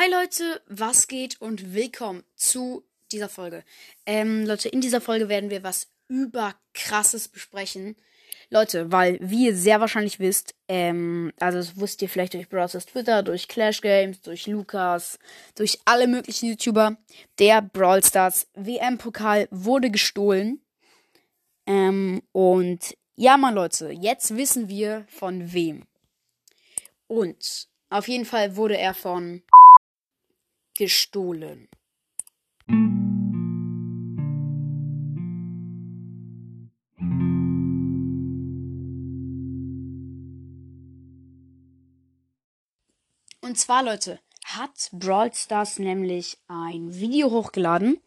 Hi Leute, was geht und willkommen zu dieser Folge. Ähm, Leute, in dieser Folge werden wir was überkrasses besprechen. Leute, weil, wie ihr sehr wahrscheinlich wisst, ähm, also das wusst ihr vielleicht durch Browsers Twitter, durch Clash Games, durch Lukas, durch alle möglichen YouTuber, der Brawl Stars WM-Pokal wurde gestohlen. Ähm, und ja, mal Leute, jetzt wissen wir von wem. Und auf jeden Fall wurde er von gestohlen. Und zwar, Leute, hat Brawl Stars nämlich ein Video hochgeladen.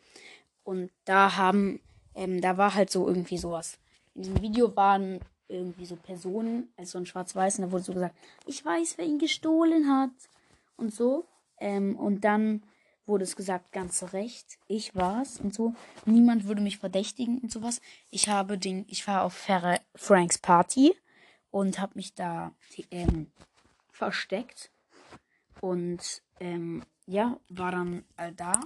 Und da haben, ähm, da war halt so irgendwie sowas. In diesem Video waren irgendwie so Personen, also ein schwarz-weiß, und da wurde so gesagt, ich weiß, wer ihn gestohlen hat. Und so. Ähm, und dann wurde es gesagt, ganz recht, ich war's und so. Niemand würde mich verdächtigen und sowas. Ich habe den, ich war auf Fer Franks Party und habe mich da ähm, versteckt und ähm, ja, war dann äh, da.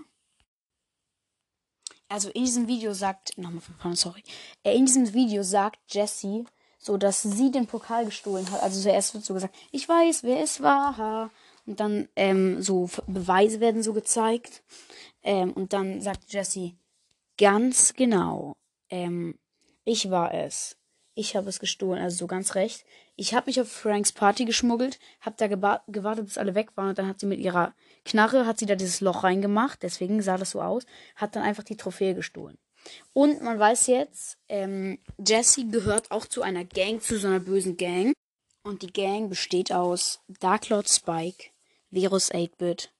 Also in diesem Video sagt, nochmal von vorne, sorry. Äh, in diesem Video sagt Jessie, so dass sie den Pokal gestohlen hat. Also zuerst wird so gesagt, ich weiß, wer es war. Und dann ähm, so Beweise werden so gezeigt. Ähm, und dann sagt Jessie, ganz genau, ähm, ich war es. Ich habe es gestohlen, also so ganz recht. Ich habe mich auf Franks Party geschmuggelt, habe da gewartet, bis alle weg waren und dann hat sie mit ihrer Knarre, hat sie da dieses Loch reingemacht, deswegen sah das so aus, hat dann einfach die Trophäe gestohlen. Und man weiß jetzt, ähm, Jessie gehört auch zu einer Gang, zu so einer bösen Gang. Und die Gang besteht aus Dark Lord Spike, Virus 8-Bit,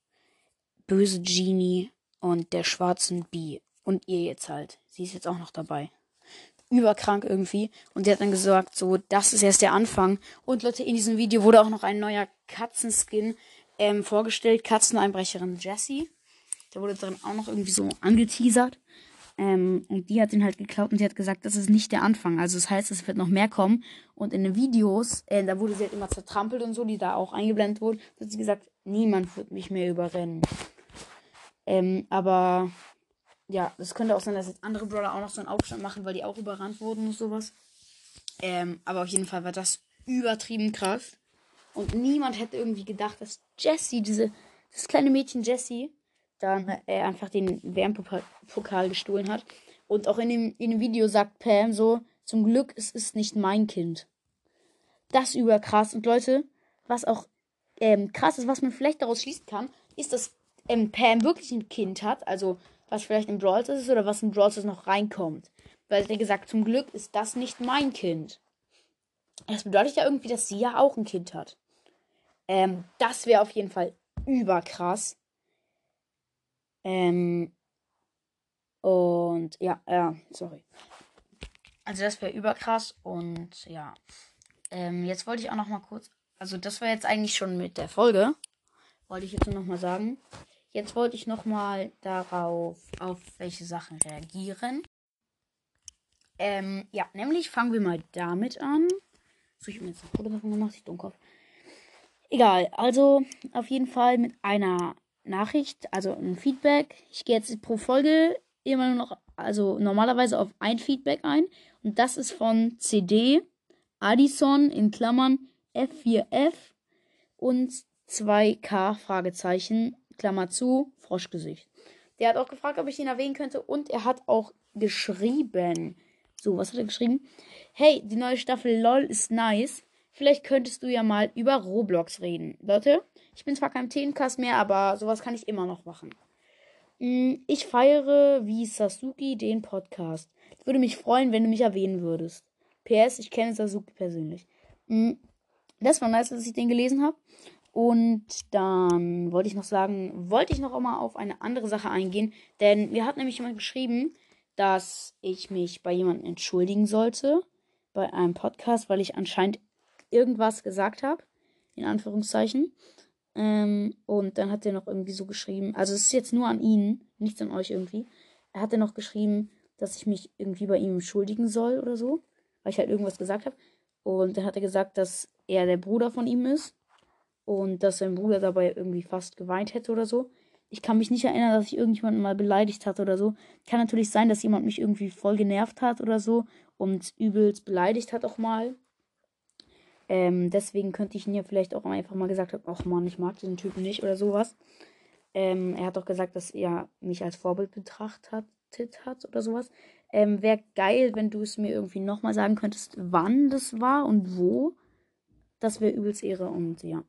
Böse Genie und der schwarzen Bee. Und ihr jetzt halt. Sie ist jetzt auch noch dabei überkrank irgendwie. Und die hat dann gesagt, so, das ist erst der Anfang. Und Leute, in diesem Video wurde auch noch ein neuer Katzenskin ähm, vorgestellt. Katzeneinbrecherin Jessie. Der wurde drin auch noch irgendwie so angeteasert. Ähm, und die hat ihn halt geklaut und die hat gesagt, das ist nicht der Anfang. Also das heißt, es wird noch mehr kommen. Und in den Videos, äh, da wurde sie halt immer zertrampelt und so, die da auch eingeblendet wurden, hat sie gesagt, niemand wird mich mehr überrennen. Ähm, aber ja, das könnte auch sein, dass jetzt andere Brawler auch noch so einen Aufstand machen, weil die auch überrannt wurden und sowas. Ähm, aber auf jeden Fall war das übertrieben krass. Und niemand hätte irgendwie gedacht, dass Jessie, diese, das kleine Mädchen Jessie, dann äh, einfach den WM-Pokal gestohlen hat. Und auch in dem, in dem Video sagt Pam so, zum Glück, es ist nicht mein Kind. Das überkrass. Und Leute, was auch ähm, krass was man vielleicht daraus schließen kann, ist, dass ähm, Pam wirklich ein Kind hat. Also was vielleicht im Brawl ist oder was im Brawl noch reinkommt. Weil sie gesagt, zum Glück ist das nicht mein Kind. Das bedeutet ja irgendwie, dass sie ja auch ein Kind hat. Ähm, das wäre auf jeden Fall überkrass. Ähm, und ja, ja, sorry. Also das wäre überkrass und ja. Ähm, jetzt wollte ich auch noch mal kurz, also das war jetzt eigentlich schon mit der Folge. Wollte ich jetzt noch mal sagen. Jetzt wollte ich nochmal darauf, auf welche Sachen reagieren. Ähm, ja, nämlich fangen wir mal damit an. So, ich habe jetzt ein Foto davon gemacht, ich Dummkopf. Egal, also auf jeden Fall mit einer Nachricht, also ein Feedback. Ich gehe jetzt pro Folge immer nur noch, also normalerweise auf ein Feedback ein. Und das ist von CD, Addison in Klammern F4F und 2K Fragezeichen Klammer zu, Froschgesicht. Der hat auch gefragt, ob ich ihn erwähnen könnte und er hat auch geschrieben. So, was hat er geschrieben? Hey, die neue Staffel LOL ist nice. Vielleicht könntest du ja mal über Roblox reden. Leute, ich bin zwar kein Themencast mehr, aber sowas kann ich immer noch machen. Mm, ich feiere wie Sasuke den Podcast. Es würde mich freuen, wenn du mich erwähnen würdest. PS, ich kenne Sasuke persönlich. Das war nice, dass ich den gelesen habe. Und dann wollte ich noch sagen, wollte ich noch einmal auf eine andere Sache eingehen, denn mir hat nämlich jemand geschrieben, dass ich mich bei jemandem entschuldigen sollte, bei einem Podcast, weil ich anscheinend irgendwas gesagt habe, in Anführungszeichen. Ähm, und dann hat er noch irgendwie so geschrieben, also es ist jetzt nur an ihn, nichts an euch irgendwie. Er hat dann noch geschrieben, dass ich mich irgendwie bei ihm entschuldigen soll oder so, weil ich halt irgendwas gesagt habe. Und dann hat er gesagt, dass er der Bruder von ihm ist und dass sein Bruder dabei irgendwie fast geweint hätte oder so. Ich kann mich nicht erinnern, dass ich irgendjemanden mal beleidigt hatte oder so. Kann natürlich sein, dass jemand mich irgendwie voll genervt hat oder so und übelst beleidigt hat auch mal. Ähm, deswegen könnte ich ihn ja vielleicht auch einfach mal gesagt haben, ach man, ich mag diesen Typen nicht oder sowas. Ähm, er hat auch gesagt, dass er mich als Vorbild betrachtet hat oder sowas. Ähm, Wäre geil, wenn du es mir irgendwie nochmal sagen könntest, wann das war und wo. Das wäre übelst Ehre und ja.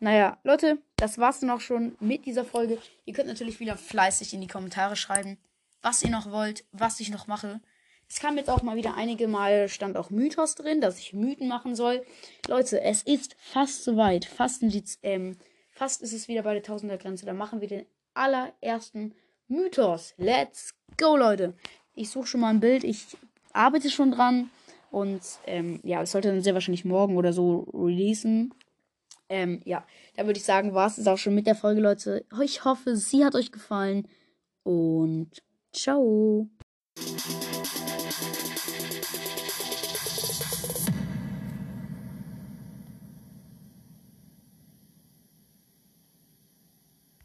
Naja, Leute, das war's dann auch schon mit dieser Folge. Ihr könnt natürlich wieder fleißig in die Kommentare schreiben, was ihr noch wollt, was ich noch mache. Es kam jetzt auch mal wieder einige Mal, stand auch Mythos drin, dass ich Mythen machen soll. Leute, es ist fast soweit. Fast, ähm, fast ist es wieder bei der Tausender-Grenze. Da machen wir den allerersten Mythos. Let's go, Leute. Ich suche schon mal ein Bild. Ich arbeite schon dran. Und ähm, ja, es sollte dann sehr wahrscheinlich morgen oder so releasen. Ähm, ja, dann würde ich sagen, war es auch schon mit der Folge, Leute. Ich hoffe, sie hat euch gefallen. Und ciao.